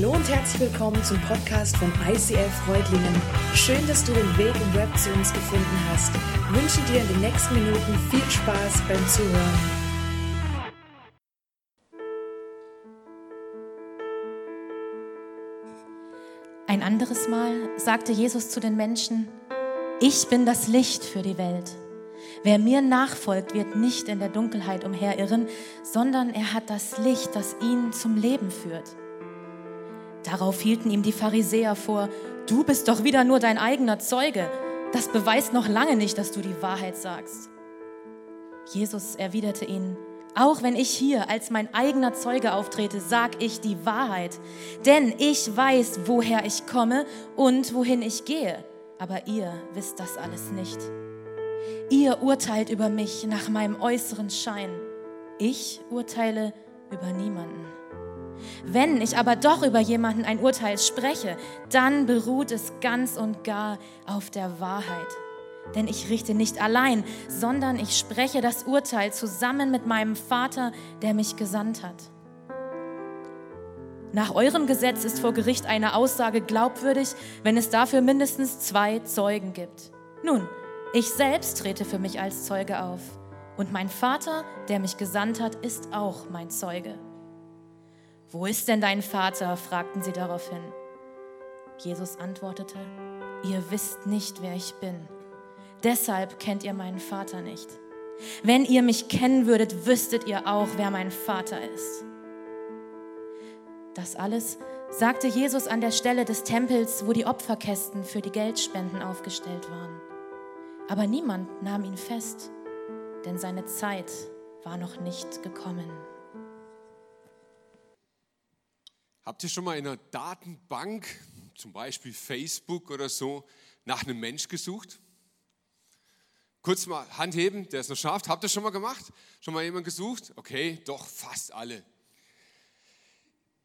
Hallo und herzlich willkommen zum Podcast von ICF Freudlingen. Schön, dass du den Weg im Web zu uns gefunden hast. Ich wünsche dir in den nächsten Minuten viel Spaß beim Zuhören. Ein anderes Mal sagte Jesus zu den Menschen, ich bin das Licht für die Welt. Wer mir nachfolgt, wird nicht in der Dunkelheit umherirren, sondern er hat das Licht, das ihn zum Leben führt. Darauf hielten ihm die Pharisäer vor, du bist doch wieder nur dein eigener Zeuge. Das beweist noch lange nicht, dass du die Wahrheit sagst. Jesus erwiderte ihnen, auch wenn ich hier als mein eigener Zeuge auftrete, sag ich die Wahrheit. Denn ich weiß, woher ich komme und wohin ich gehe. Aber ihr wisst das alles nicht. Ihr urteilt über mich nach meinem äußeren Schein. Ich urteile über niemanden. Wenn ich aber doch über jemanden ein Urteil spreche, dann beruht es ganz und gar auf der Wahrheit. Denn ich richte nicht allein, sondern ich spreche das Urteil zusammen mit meinem Vater, der mich gesandt hat. Nach eurem Gesetz ist vor Gericht eine Aussage glaubwürdig, wenn es dafür mindestens zwei Zeugen gibt. Nun, ich selbst trete für mich als Zeuge auf. Und mein Vater, der mich gesandt hat, ist auch mein Zeuge. Wo ist denn dein Vater? fragten sie daraufhin. Jesus antwortete, ihr wisst nicht, wer ich bin. Deshalb kennt ihr meinen Vater nicht. Wenn ihr mich kennen würdet, wüsstet ihr auch, wer mein Vater ist. Das alles sagte Jesus an der Stelle des Tempels, wo die Opferkästen für die Geldspenden aufgestellt waren. Aber niemand nahm ihn fest, denn seine Zeit war noch nicht gekommen. Habt ihr schon mal in einer Datenbank, zum Beispiel Facebook oder so, nach einem Mensch gesucht? Kurz mal Hand heben, der es noch schafft. Habt ihr schon mal gemacht? Schon mal jemand gesucht? Okay, doch, fast alle.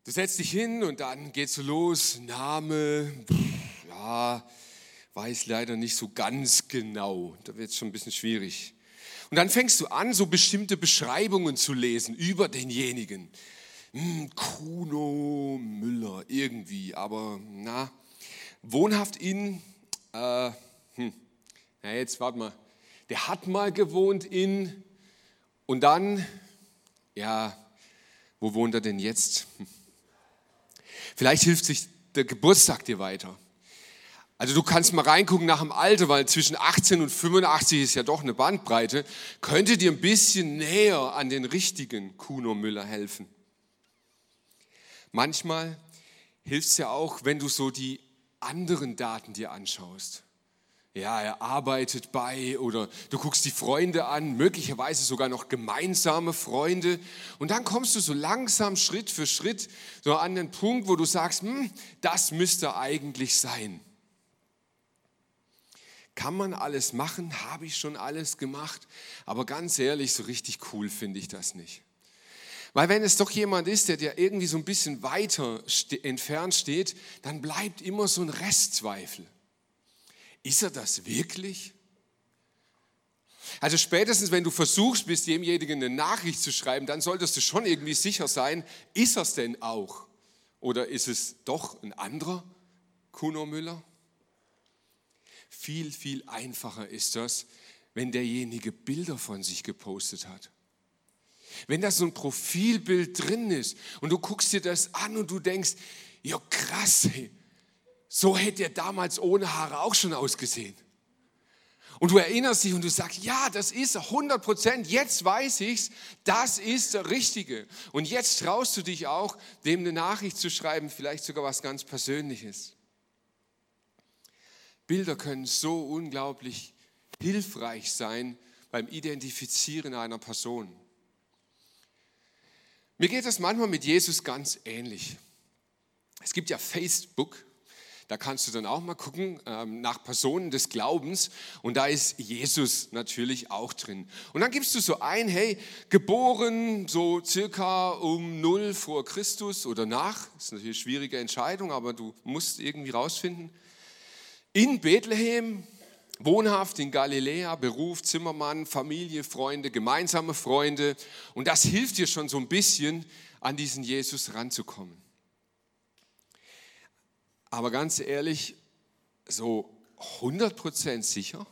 Du setzt dich hin und dann geht's los. Name, ja, weiß leider nicht so ganz genau. Da wird es schon ein bisschen schwierig. Und dann fängst du an, so bestimmte Beschreibungen zu lesen über denjenigen hm, Kuno Müller irgendwie, aber na, wohnhaft in, äh, hm, na jetzt warte mal, der hat mal gewohnt in und dann, ja, wo wohnt er denn jetzt? Hm. Vielleicht hilft sich der Geburtstag dir weiter. Also du kannst mal reingucken nach dem Alter, weil zwischen 18 und 85 ist ja doch eine Bandbreite, könnte dir ein bisschen näher an den richtigen Kuno Müller helfen. Manchmal hilft es ja auch, wenn du so die anderen Daten dir anschaust. Ja, er arbeitet bei oder du guckst die Freunde an, möglicherweise sogar noch gemeinsame Freunde. Und dann kommst du so langsam Schritt für Schritt so an den Punkt, wo du sagst, hm, das müsste eigentlich sein. Kann man alles machen? Habe ich schon alles gemacht? Aber ganz ehrlich, so richtig cool finde ich das nicht. Weil wenn es doch jemand ist, der dir irgendwie so ein bisschen weiter ste entfernt steht, dann bleibt immer so ein Restzweifel. Ist er das wirklich? Also spätestens, wenn du versuchst, bis demjenigen eine Nachricht zu schreiben, dann solltest du schon irgendwie sicher sein, ist er es denn auch? Oder ist es doch ein anderer Kuno Müller? Viel, viel einfacher ist das, wenn derjenige Bilder von sich gepostet hat. Wenn da so ein Profilbild drin ist und du guckst dir das an und du denkst, ja krass, so hätte er damals ohne Haare auch schon ausgesehen. Und du erinnerst dich und du sagst, ja, das ist 100 Prozent, jetzt weiß ich's, das ist der Richtige. Und jetzt traust du dich auch, dem eine Nachricht zu schreiben, vielleicht sogar was ganz Persönliches. Bilder können so unglaublich hilfreich sein beim Identifizieren einer Person. Mir geht es manchmal mit Jesus ganz ähnlich. Es gibt ja Facebook, da kannst du dann auch mal gucken ähm, nach Personen des Glaubens und da ist Jesus natürlich auch drin. Und dann gibst du so ein, hey, geboren so circa um null vor Christus oder nach, das ist natürlich eine schwierige Entscheidung, aber du musst irgendwie rausfinden. In Bethlehem, Wohnhaft in Galiläa, Beruf, Zimmermann, Familie, Freunde, gemeinsame Freunde. Und das hilft dir schon so ein bisschen, an diesen Jesus ranzukommen. Aber ganz ehrlich, so 100% sicher?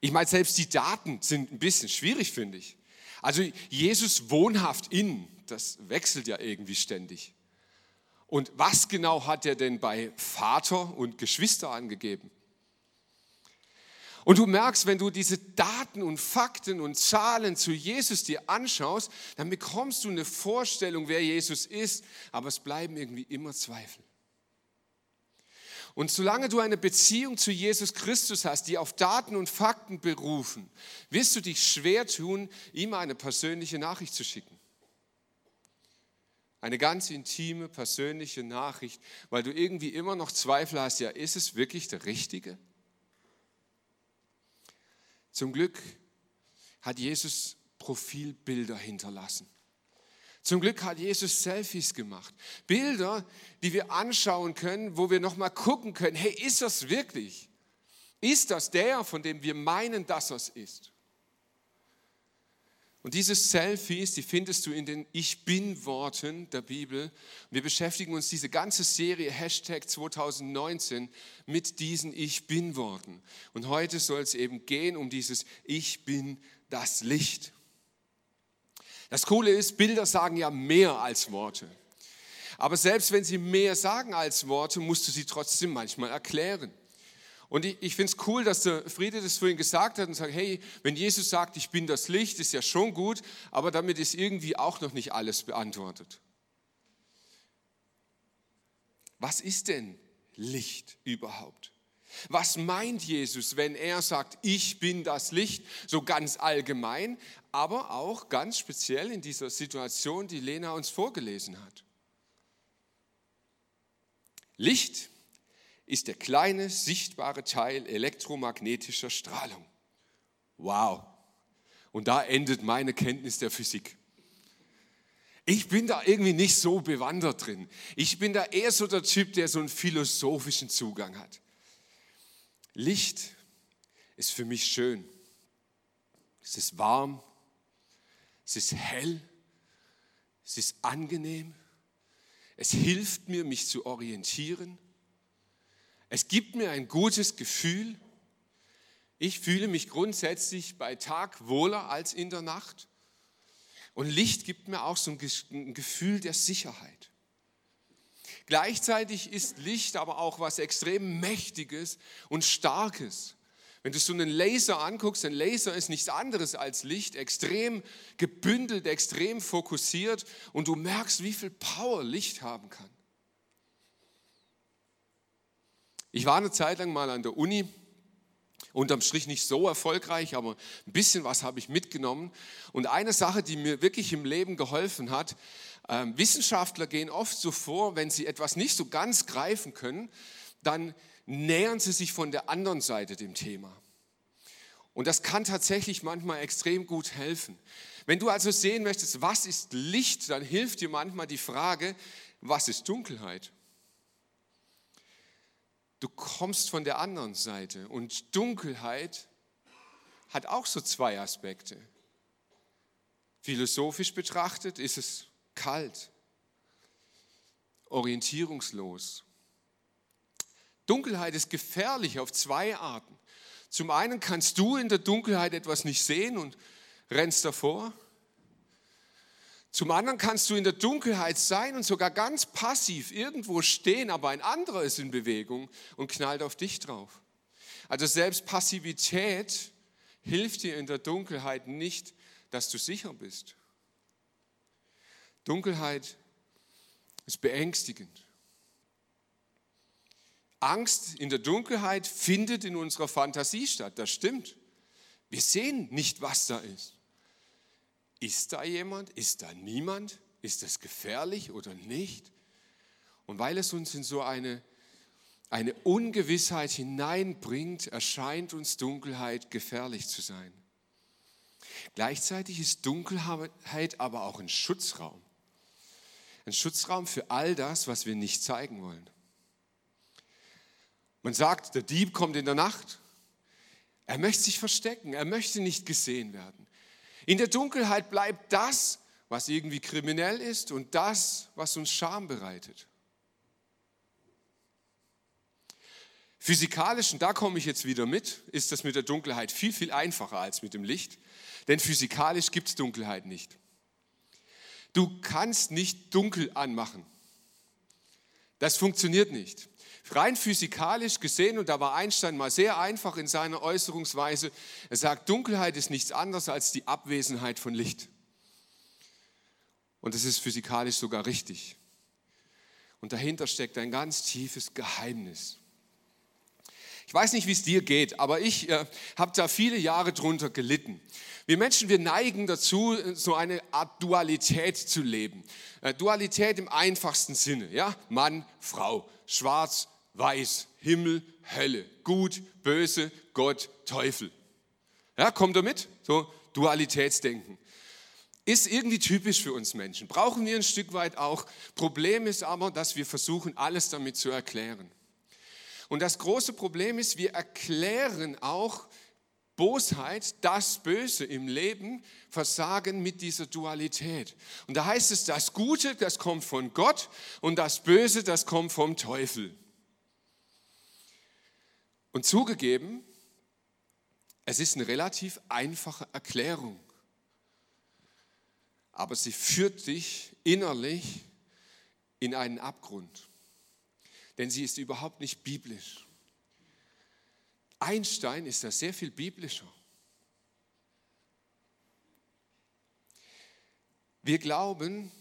Ich meine, selbst die Daten sind ein bisschen schwierig, finde ich. Also Jesus wohnhaft in, das wechselt ja irgendwie ständig. Und was genau hat er denn bei Vater und Geschwister angegeben? Und du merkst, wenn du diese Daten und Fakten und Zahlen zu Jesus dir anschaust, dann bekommst du eine Vorstellung, wer Jesus ist, aber es bleiben irgendwie immer Zweifel. Und solange du eine Beziehung zu Jesus Christus hast, die auf Daten und Fakten berufen, wirst du dich schwer tun, ihm eine persönliche Nachricht zu schicken. Eine ganz intime, persönliche Nachricht, weil du irgendwie immer noch Zweifel hast, ja, ist es wirklich der Richtige? Zum Glück hat Jesus Profilbilder hinterlassen. Zum Glück hat Jesus Selfies gemacht. Bilder, die wir anschauen können, wo wir nochmal gucken können, hey, ist das wirklich? Ist das der, von dem wir meinen, dass es ist? Und diese Selfies, die findest du in den Ich Bin-Worten der Bibel. Wir beschäftigen uns diese ganze Serie Hashtag 2019 mit diesen Ich Bin-Worten. Und heute soll es eben gehen um dieses Ich bin das Licht. Das Coole ist, Bilder sagen ja mehr als Worte. Aber selbst wenn sie mehr sagen als Worte, musst du sie trotzdem manchmal erklären. Und ich, ich finde es cool, dass der Friede das vorhin gesagt hat und sagt, hey, wenn Jesus sagt, ich bin das Licht, ist ja schon gut, aber damit ist irgendwie auch noch nicht alles beantwortet. Was ist denn Licht überhaupt? Was meint Jesus, wenn er sagt, ich bin das Licht, so ganz allgemein, aber auch ganz speziell in dieser Situation, die Lena uns vorgelesen hat? Licht ist der kleine sichtbare Teil elektromagnetischer Strahlung. Wow. Und da endet meine Kenntnis der Physik. Ich bin da irgendwie nicht so bewandert drin. Ich bin da eher so der Typ, der so einen philosophischen Zugang hat. Licht ist für mich schön. Es ist warm, es ist hell, es ist angenehm, es hilft mir, mich zu orientieren, es gibt mir ein gutes Gefühl. Ich fühle mich grundsätzlich bei Tag wohler als in der Nacht. Und Licht gibt mir auch so ein Gefühl der Sicherheit. Gleichzeitig ist Licht aber auch was extrem Mächtiges und Starkes. Wenn du so einen Laser anguckst, ein Laser ist nichts anderes als Licht, extrem gebündelt, extrem fokussiert und du merkst, wie viel Power Licht haben kann. Ich war eine Zeit lang mal an der Uni, unterm Strich nicht so erfolgreich, aber ein bisschen was habe ich mitgenommen. Und eine Sache, die mir wirklich im Leben geholfen hat, äh, Wissenschaftler gehen oft so vor, wenn sie etwas nicht so ganz greifen können, dann nähern sie sich von der anderen Seite dem Thema. Und das kann tatsächlich manchmal extrem gut helfen. Wenn du also sehen möchtest, was ist Licht, dann hilft dir manchmal die Frage, was ist Dunkelheit? Du kommst von der anderen Seite. Und Dunkelheit hat auch so zwei Aspekte. Philosophisch betrachtet ist es kalt, orientierungslos. Dunkelheit ist gefährlich auf zwei Arten. Zum einen kannst du in der Dunkelheit etwas nicht sehen und rennst davor. Zum anderen kannst du in der Dunkelheit sein und sogar ganz passiv irgendwo stehen, aber ein anderer ist in Bewegung und knallt auf dich drauf. Also selbst Passivität hilft dir in der Dunkelheit nicht, dass du sicher bist. Dunkelheit ist beängstigend. Angst in der Dunkelheit findet in unserer Fantasie statt, das stimmt. Wir sehen nicht, was da ist. Ist da jemand? Ist da niemand? Ist das gefährlich oder nicht? Und weil es uns in so eine, eine Ungewissheit hineinbringt, erscheint uns Dunkelheit gefährlich zu sein. Gleichzeitig ist Dunkelheit aber auch ein Schutzraum. Ein Schutzraum für all das, was wir nicht zeigen wollen. Man sagt, der Dieb kommt in der Nacht. Er möchte sich verstecken. Er möchte nicht gesehen werden. In der Dunkelheit bleibt das, was irgendwie kriminell ist und das, was uns Scham bereitet. Physikalisch, und da komme ich jetzt wieder mit, ist das mit der Dunkelheit viel, viel einfacher als mit dem Licht, denn physikalisch gibt es Dunkelheit nicht. Du kannst nicht dunkel anmachen. Das funktioniert nicht. Rein physikalisch gesehen, und da war Einstein mal sehr einfach in seiner Äußerungsweise, er sagt, Dunkelheit ist nichts anderes als die Abwesenheit von Licht. Und das ist physikalisch sogar richtig. Und dahinter steckt ein ganz tiefes Geheimnis. Ich weiß nicht, wie es dir geht, aber ich äh, habe da viele Jahre drunter gelitten. Wir Menschen, wir neigen dazu, so eine Art Dualität zu leben. Äh, Dualität im einfachsten Sinne, ja? Mann, Frau, schwarz, weiß, Himmel, Hölle, gut, böse, Gott, Teufel. Ja, kommt damit? So Dualitätsdenken. Ist irgendwie typisch für uns Menschen. Brauchen wir ein Stück weit auch. Problem ist aber, dass wir versuchen, alles damit zu erklären. Und das große Problem ist, wir erklären auch Bosheit, das Böse im Leben, Versagen mit dieser Dualität. Und da heißt es, das Gute, das kommt von Gott und das Böse, das kommt vom Teufel. Und zugegeben, es ist eine relativ einfache Erklärung, aber sie führt dich innerlich in einen Abgrund denn sie ist überhaupt nicht biblisch. Einstein ist da sehr viel biblischer. Wir glauben,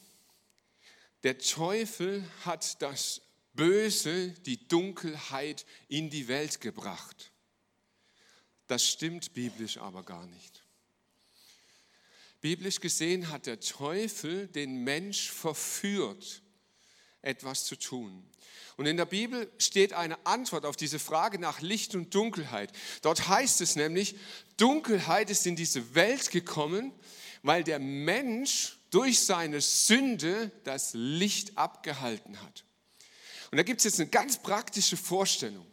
der Teufel hat das Böse, die Dunkelheit in die Welt gebracht. Das stimmt biblisch aber gar nicht. Biblisch gesehen hat der Teufel den Mensch verführt, etwas zu tun. Und in der Bibel steht eine Antwort auf diese Frage nach Licht und Dunkelheit. Dort heißt es nämlich, Dunkelheit ist in diese Welt gekommen, weil der Mensch durch seine Sünde das Licht abgehalten hat. Und da gibt es jetzt eine ganz praktische Vorstellung.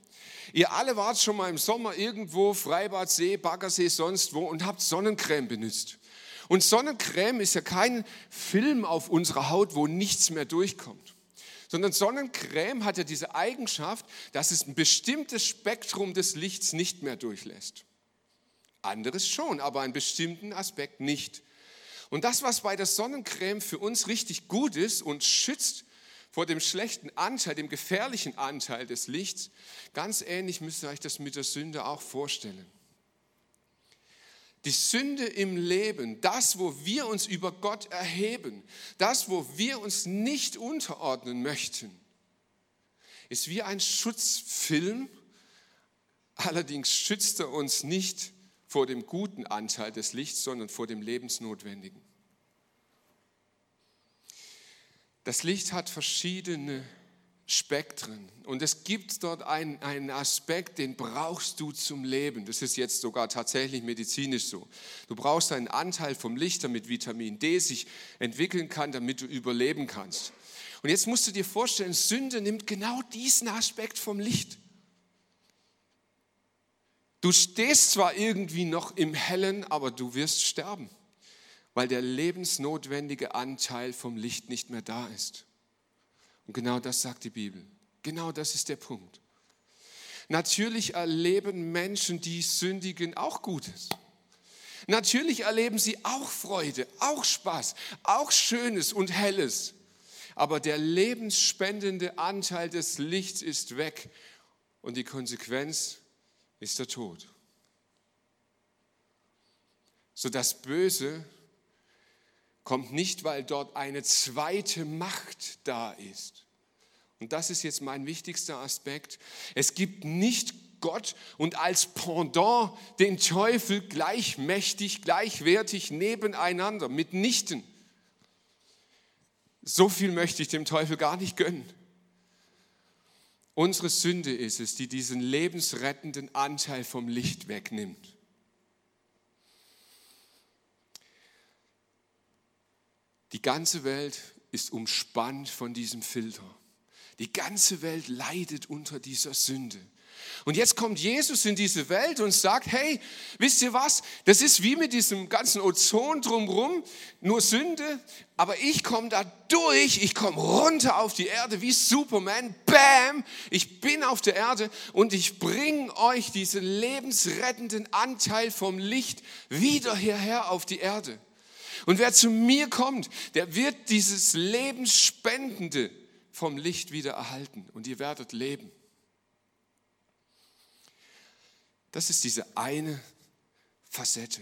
Ihr alle wart schon mal im Sommer irgendwo, Freibad, See, Baggersee, sonst wo und habt Sonnencreme benutzt. Und Sonnencreme ist ja kein Film auf unserer Haut, wo nichts mehr durchkommt sondern Sonnencreme hat ja diese Eigenschaft, dass es ein bestimmtes Spektrum des Lichts nicht mehr durchlässt. Anderes schon, aber einen bestimmten Aspekt nicht. Und das, was bei der Sonnencreme für uns richtig gut ist und schützt vor dem schlechten Anteil, dem gefährlichen Anteil des Lichts, ganz ähnlich müsst ihr euch das mit der Sünde auch vorstellen. Die Sünde im Leben, das, wo wir uns über Gott erheben, das, wo wir uns nicht unterordnen möchten, ist wie ein Schutzfilm. Allerdings schützt er uns nicht vor dem guten Anteil des Lichts, sondern vor dem lebensnotwendigen. Das Licht hat verschiedene Spektren. Und es gibt dort einen, einen Aspekt, den brauchst du zum Leben. Das ist jetzt sogar tatsächlich medizinisch so. Du brauchst einen Anteil vom Licht, damit Vitamin D sich entwickeln kann, damit du überleben kannst. Und jetzt musst du dir vorstellen, Sünde nimmt genau diesen Aspekt vom Licht. Du stehst zwar irgendwie noch im Hellen, aber du wirst sterben, weil der lebensnotwendige Anteil vom Licht nicht mehr da ist. Und genau das sagt die Bibel. Genau das ist der Punkt. Natürlich erleben Menschen, die sündigen, auch Gutes. Natürlich erleben sie auch Freude, auch Spaß, auch Schönes und Helles. Aber der lebensspendende Anteil des Lichts ist weg und die Konsequenz ist der Tod. So das Böse kommt nicht, weil dort eine zweite Macht da ist. Und das ist jetzt mein wichtigster Aspekt. Es gibt nicht Gott und als Pendant den Teufel gleichmächtig, gleichwertig nebeneinander, mitnichten. So viel möchte ich dem Teufel gar nicht gönnen. Unsere Sünde ist es, die diesen lebensrettenden Anteil vom Licht wegnimmt. Die ganze Welt ist umspannt von diesem Filter. Die ganze Welt leidet unter dieser Sünde. Und jetzt kommt Jesus in diese Welt und sagt, hey, wisst ihr was? Das ist wie mit diesem ganzen Ozon drumherum, nur Sünde, aber ich komme da durch, ich komme runter auf die Erde wie Superman, bam, ich bin auf der Erde und ich bringe euch diesen lebensrettenden Anteil vom Licht wieder hierher auf die Erde. Und wer zu mir kommt, der wird dieses Lebensspendende vom Licht wieder erhalten und ihr werdet leben. Das ist diese eine Facette.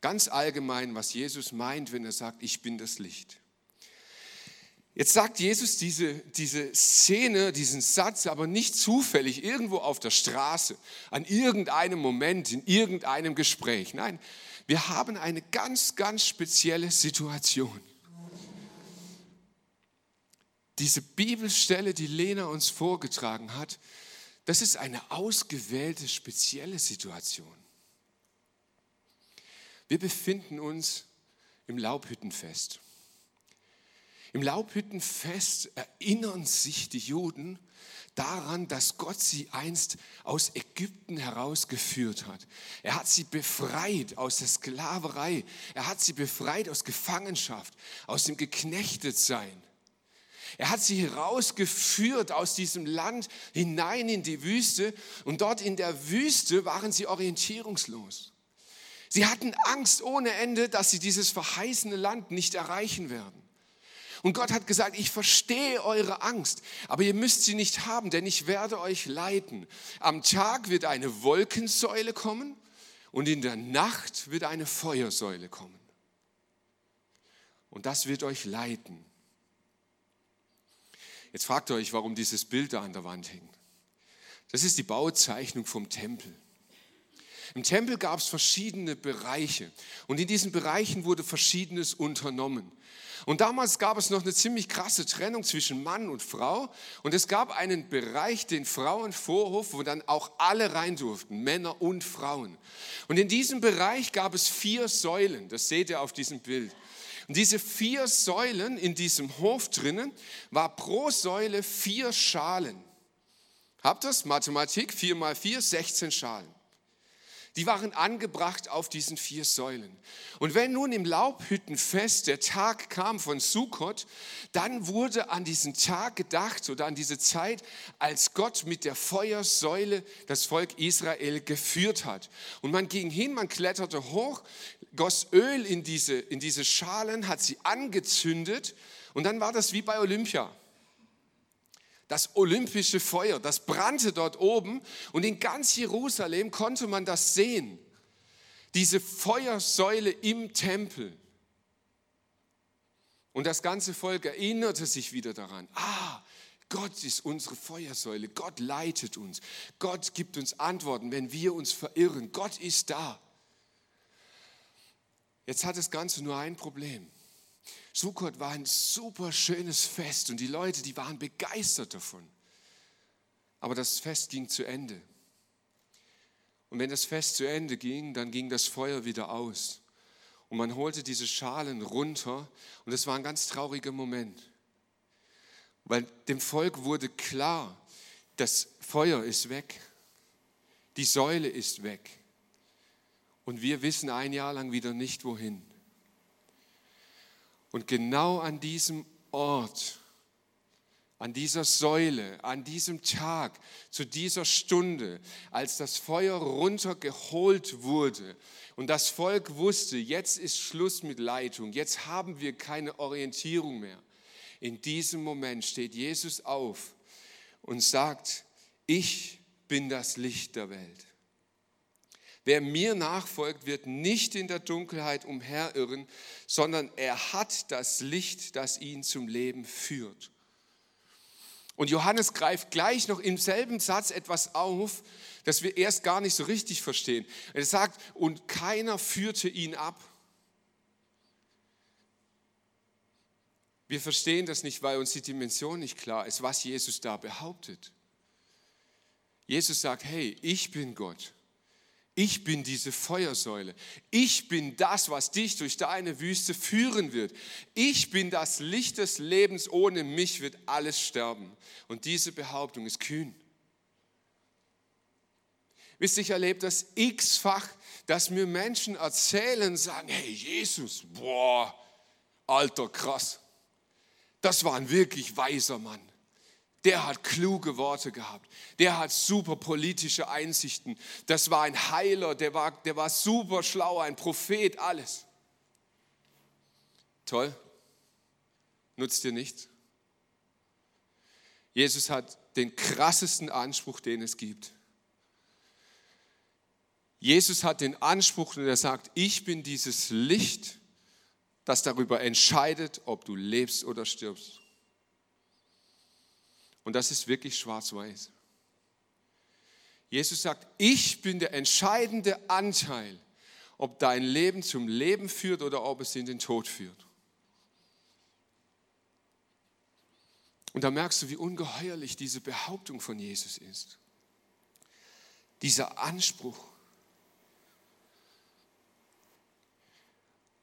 Ganz allgemein, was Jesus meint, wenn er sagt, ich bin das Licht. Jetzt sagt Jesus diese, diese Szene, diesen Satz, aber nicht zufällig irgendwo auf der Straße, an irgendeinem Moment, in irgendeinem Gespräch. Nein, wir haben eine ganz, ganz spezielle Situation. Diese Bibelstelle, die Lena uns vorgetragen hat, das ist eine ausgewählte, spezielle Situation. Wir befinden uns im Laubhüttenfest. Im Laubhüttenfest erinnern sich die Juden daran, dass Gott sie einst aus Ägypten herausgeführt hat. Er hat sie befreit aus der Sklaverei. Er hat sie befreit aus Gefangenschaft, aus dem Geknechtetsein. Er hat sie herausgeführt aus diesem Land hinein in die Wüste und dort in der Wüste waren sie orientierungslos. Sie hatten Angst ohne Ende, dass sie dieses verheißene Land nicht erreichen werden. Und Gott hat gesagt, ich verstehe eure Angst, aber ihr müsst sie nicht haben, denn ich werde euch leiten. Am Tag wird eine Wolkensäule kommen und in der Nacht wird eine Feuersäule kommen. Und das wird euch leiten. Jetzt fragt ihr euch, warum dieses Bild da an der Wand hängt. Das ist die Bauzeichnung vom Tempel. Im Tempel gab es verschiedene Bereiche und in diesen Bereichen wurde Verschiedenes unternommen. Und damals gab es noch eine ziemlich krasse Trennung zwischen Mann und Frau und es gab einen Bereich, den Frauenvorhof, wo dann auch alle rein durften, Männer und Frauen. Und in diesem Bereich gab es vier Säulen, das seht ihr auf diesem Bild. Und diese vier Säulen in diesem Hof drinnen war pro Säule vier Schalen. Habt ihr das? Mathematik, 4 mal 4, 16 Schalen. Die waren angebracht auf diesen vier Säulen. Und wenn nun im Laubhüttenfest der Tag kam von Sukkot, dann wurde an diesen Tag gedacht oder an diese Zeit, als Gott mit der Feuersäule das Volk Israel geführt hat. Und man ging hin, man kletterte hoch, goss Öl in diese, in diese Schalen, hat sie angezündet und dann war das wie bei Olympia das olympische Feuer, das brannte dort oben und in ganz Jerusalem konnte man das sehen. Diese Feuersäule im Tempel. Und das ganze Volk erinnerte sich wieder daran. Ah, Gott ist unsere Feuersäule. Gott leitet uns. Gott gibt uns Antworten, wenn wir uns verirren. Gott ist da. Jetzt hat das Ganze nur ein Problem. Sukkot war ein super schönes Fest und die Leute, die waren begeistert davon. Aber das Fest ging zu Ende. Und wenn das Fest zu Ende ging, dann ging das Feuer wieder aus. Und man holte diese Schalen runter und es war ein ganz trauriger Moment. Weil dem Volk wurde klar, das Feuer ist weg, die Säule ist weg. Und wir wissen ein Jahr lang wieder nicht wohin. Und genau an diesem Ort, an dieser Säule, an diesem Tag, zu dieser Stunde, als das Feuer runtergeholt wurde und das Volk wusste, jetzt ist Schluss mit Leitung, jetzt haben wir keine Orientierung mehr. In diesem Moment steht Jesus auf und sagt, ich bin das Licht der Welt. Wer mir nachfolgt, wird nicht in der Dunkelheit umherirren, sondern er hat das Licht, das ihn zum Leben führt. Und Johannes greift gleich noch im selben Satz etwas auf, das wir erst gar nicht so richtig verstehen. Er sagt, und keiner führte ihn ab. Wir verstehen das nicht, weil uns die Dimension nicht klar ist, was Jesus da behauptet. Jesus sagt, hey, ich bin Gott. Ich bin diese Feuersäule. Ich bin das, was dich durch deine Wüste führen wird. Ich bin das Licht des Lebens. Ohne mich wird alles sterben. Und diese Behauptung ist kühn. Wisst ihr, ich erlebe das x-fach, dass mir Menschen erzählen, sagen, hey Jesus, boah, alter krass. Das war ein wirklich weiser Mann. Der hat kluge Worte gehabt. Der hat super politische Einsichten. Das war ein Heiler, der war, der war super schlau, ein Prophet, alles. Toll. Nutzt dir nichts. Jesus hat den krassesten Anspruch, den es gibt. Jesus hat den Anspruch und er sagt, ich bin dieses Licht, das darüber entscheidet, ob du lebst oder stirbst. Und das ist wirklich schwarz-weiß. Jesus sagt, ich bin der entscheidende Anteil, ob dein Leben zum Leben führt oder ob es in den Tod führt. Und da merkst du, wie ungeheuerlich diese Behauptung von Jesus ist. Dieser Anspruch.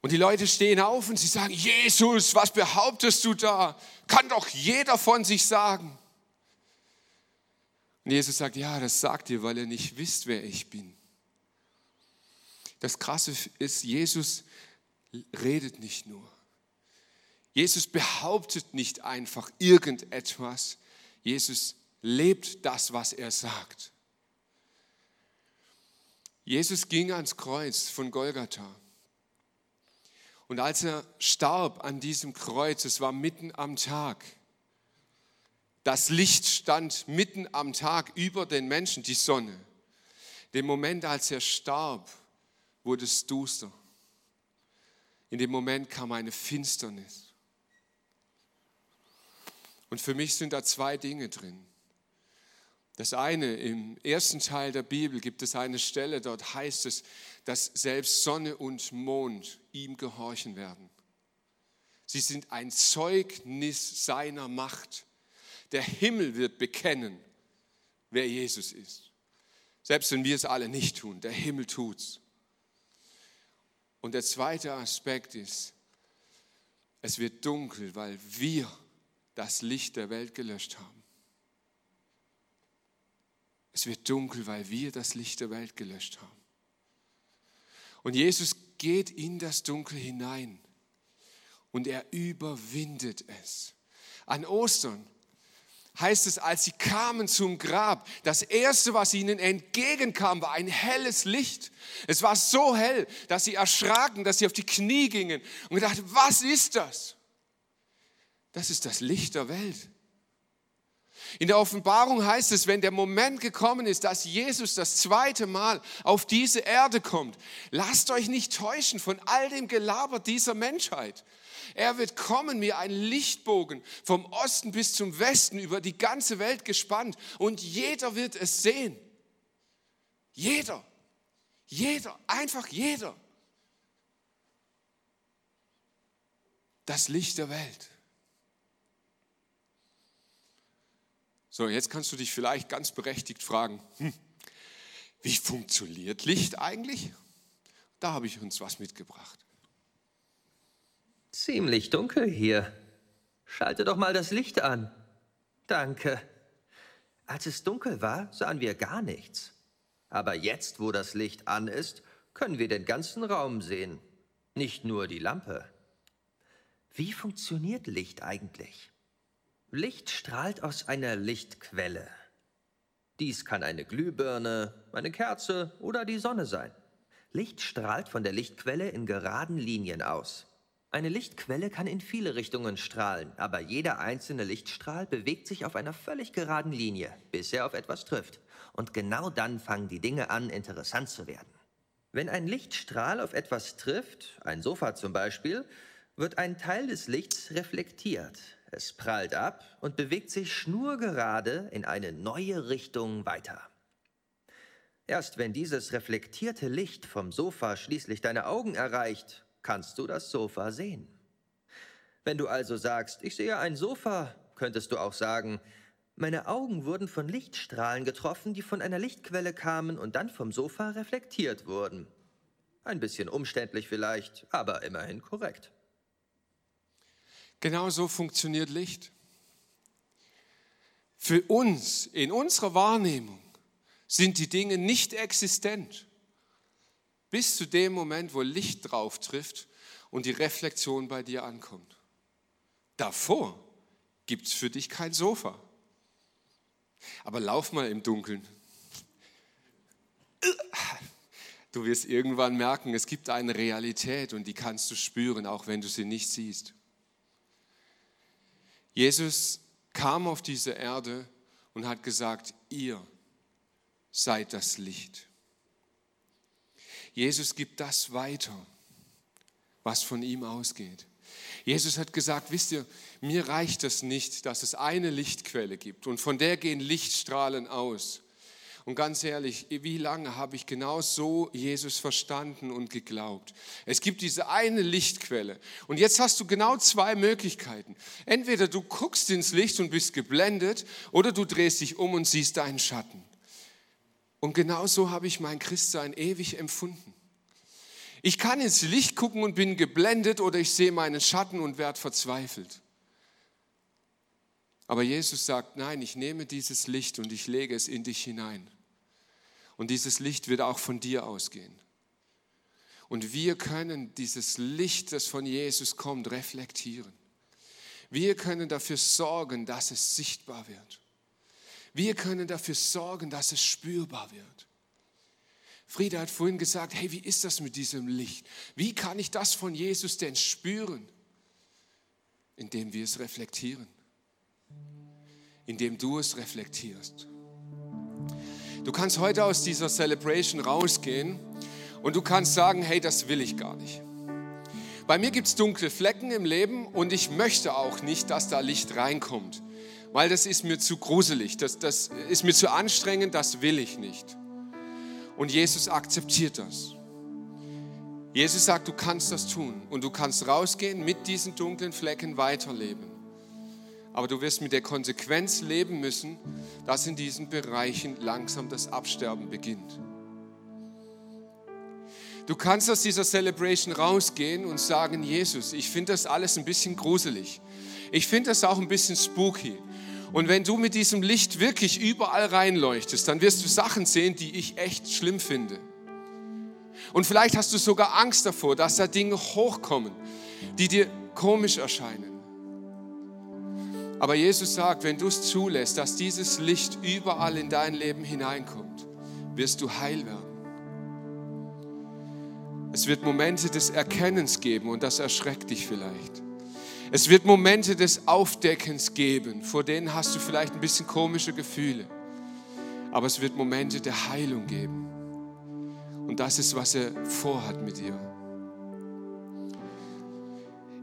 Und die Leute stehen auf und sie sagen, Jesus, was behauptest du da? Kann doch jeder von sich sagen. Und Jesus sagt, ja, das sagt ihr, weil ihr nicht wisst, wer ich bin. Das Krasse ist, Jesus redet nicht nur. Jesus behauptet nicht einfach irgendetwas. Jesus lebt das, was er sagt. Jesus ging ans Kreuz von Golgatha. Und als er starb an diesem Kreuz, es war mitten am Tag, das Licht stand mitten am Tag über den Menschen, die Sonne. Dem Moment, als er starb, wurde es duster. In dem Moment kam eine Finsternis. Und für mich sind da zwei Dinge drin. Das eine, im ersten Teil der Bibel gibt es eine Stelle, dort heißt es, dass selbst Sonne und Mond ihm gehorchen werden. Sie sind ein Zeugnis seiner Macht. Der Himmel wird bekennen, wer Jesus ist. Selbst wenn wir es alle nicht tun, der Himmel tut's. Und der zweite Aspekt ist, es wird dunkel, weil wir das Licht der Welt gelöscht haben. Es wird dunkel, weil wir das Licht der Welt gelöscht haben. Und Jesus geht in das Dunkel hinein und er überwindet es. An Ostern heißt es, als sie kamen zum Grab, das Erste, was ihnen entgegenkam, war ein helles Licht. Es war so hell, dass sie erschraken, dass sie auf die Knie gingen und gedacht, was ist das? Das ist das Licht der Welt. In der Offenbarung heißt es, wenn der Moment gekommen ist, dass Jesus das zweite Mal auf diese Erde kommt, lasst euch nicht täuschen von all dem Gelaber dieser Menschheit. Er wird kommen wie ein Lichtbogen vom Osten bis zum Westen über die ganze Welt gespannt und jeder wird es sehen. Jeder. Jeder. Einfach jeder. Das Licht der Welt. So, jetzt kannst du dich vielleicht ganz berechtigt fragen, hm, wie funktioniert Licht eigentlich? Da habe ich uns was mitgebracht. Ziemlich dunkel hier. Schalte doch mal das Licht an. Danke. Als es dunkel war, sahen wir gar nichts. Aber jetzt, wo das Licht an ist, können wir den ganzen Raum sehen. Nicht nur die Lampe. Wie funktioniert Licht eigentlich? Licht strahlt aus einer Lichtquelle. Dies kann eine Glühbirne, eine Kerze oder die Sonne sein. Licht strahlt von der Lichtquelle in geraden Linien aus. Eine Lichtquelle kann in viele Richtungen strahlen, aber jeder einzelne Lichtstrahl bewegt sich auf einer völlig geraden Linie, bis er auf etwas trifft. Und genau dann fangen die Dinge an, interessant zu werden. Wenn ein Lichtstrahl auf etwas trifft, ein Sofa zum Beispiel, wird ein Teil des Lichts reflektiert. Es prallt ab und bewegt sich schnurgerade in eine neue Richtung weiter. Erst wenn dieses reflektierte Licht vom Sofa schließlich deine Augen erreicht, kannst du das Sofa sehen. Wenn du also sagst, ich sehe ein Sofa, könntest du auch sagen, meine Augen wurden von Lichtstrahlen getroffen, die von einer Lichtquelle kamen und dann vom Sofa reflektiert wurden. Ein bisschen umständlich vielleicht, aber immerhin korrekt. Genau so funktioniert Licht. Für uns, in unserer Wahrnehmung, sind die Dinge nicht existent. Bis zu dem Moment, wo Licht drauf trifft und die Reflexion bei dir ankommt. Davor gibt es für dich kein Sofa. Aber lauf mal im Dunkeln. Du wirst irgendwann merken, es gibt eine Realität und die kannst du spüren, auch wenn du sie nicht siehst. Jesus kam auf diese Erde und hat gesagt, ihr seid das Licht. Jesus gibt das weiter, was von ihm ausgeht. Jesus hat gesagt, wisst ihr, mir reicht es nicht, dass es eine Lichtquelle gibt und von der gehen Lichtstrahlen aus. Und ganz ehrlich, wie lange habe ich genau so Jesus verstanden und geglaubt? Es gibt diese eine Lichtquelle. Und jetzt hast du genau zwei Möglichkeiten. Entweder du guckst ins Licht und bist geblendet oder du drehst dich um und siehst deinen Schatten. Und genau so habe ich mein Christsein ewig empfunden. Ich kann ins Licht gucken und bin geblendet oder ich sehe meinen Schatten und werde verzweifelt. Aber Jesus sagt, nein, ich nehme dieses Licht und ich lege es in dich hinein. Und dieses Licht wird auch von dir ausgehen. Und wir können dieses Licht, das von Jesus kommt, reflektieren. Wir können dafür sorgen, dass es sichtbar wird. Wir können dafür sorgen, dass es spürbar wird. Frieda hat vorhin gesagt, hey, wie ist das mit diesem Licht? Wie kann ich das von Jesus denn spüren? Indem wir es reflektieren. Indem du es reflektierst. Du kannst heute aus dieser Celebration rausgehen und du kannst sagen, hey, das will ich gar nicht. Bei mir gibt es dunkle Flecken im Leben und ich möchte auch nicht, dass da Licht reinkommt, weil das ist mir zu gruselig, das, das ist mir zu anstrengend, das will ich nicht. Und Jesus akzeptiert das. Jesus sagt, du kannst das tun und du kannst rausgehen mit diesen dunklen Flecken weiterleben aber du wirst mit der Konsequenz leben müssen, dass in diesen Bereichen langsam das Absterben beginnt. Du kannst aus dieser Celebration rausgehen und sagen, Jesus, ich finde das alles ein bisschen gruselig. Ich finde das auch ein bisschen spooky. Und wenn du mit diesem Licht wirklich überall reinleuchtest, dann wirst du Sachen sehen, die ich echt schlimm finde. Und vielleicht hast du sogar Angst davor, dass da Dinge hochkommen, die dir komisch erscheinen. Aber Jesus sagt, wenn du es zulässt, dass dieses Licht überall in dein Leben hineinkommt, wirst du heil werden. Es wird Momente des Erkennens geben und das erschreckt dich vielleicht. Es wird Momente des Aufdeckens geben, vor denen hast du vielleicht ein bisschen komische Gefühle. Aber es wird Momente der Heilung geben. Und das ist, was er vorhat mit dir.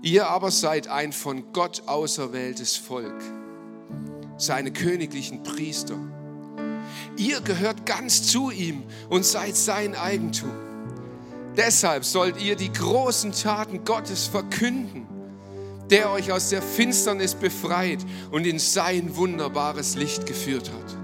Ihr aber seid ein von Gott auserwähltes Volk, seine königlichen Priester. Ihr gehört ganz zu ihm und seid sein Eigentum. Deshalb sollt ihr die großen Taten Gottes verkünden, der euch aus der Finsternis befreit und in sein wunderbares Licht geführt hat.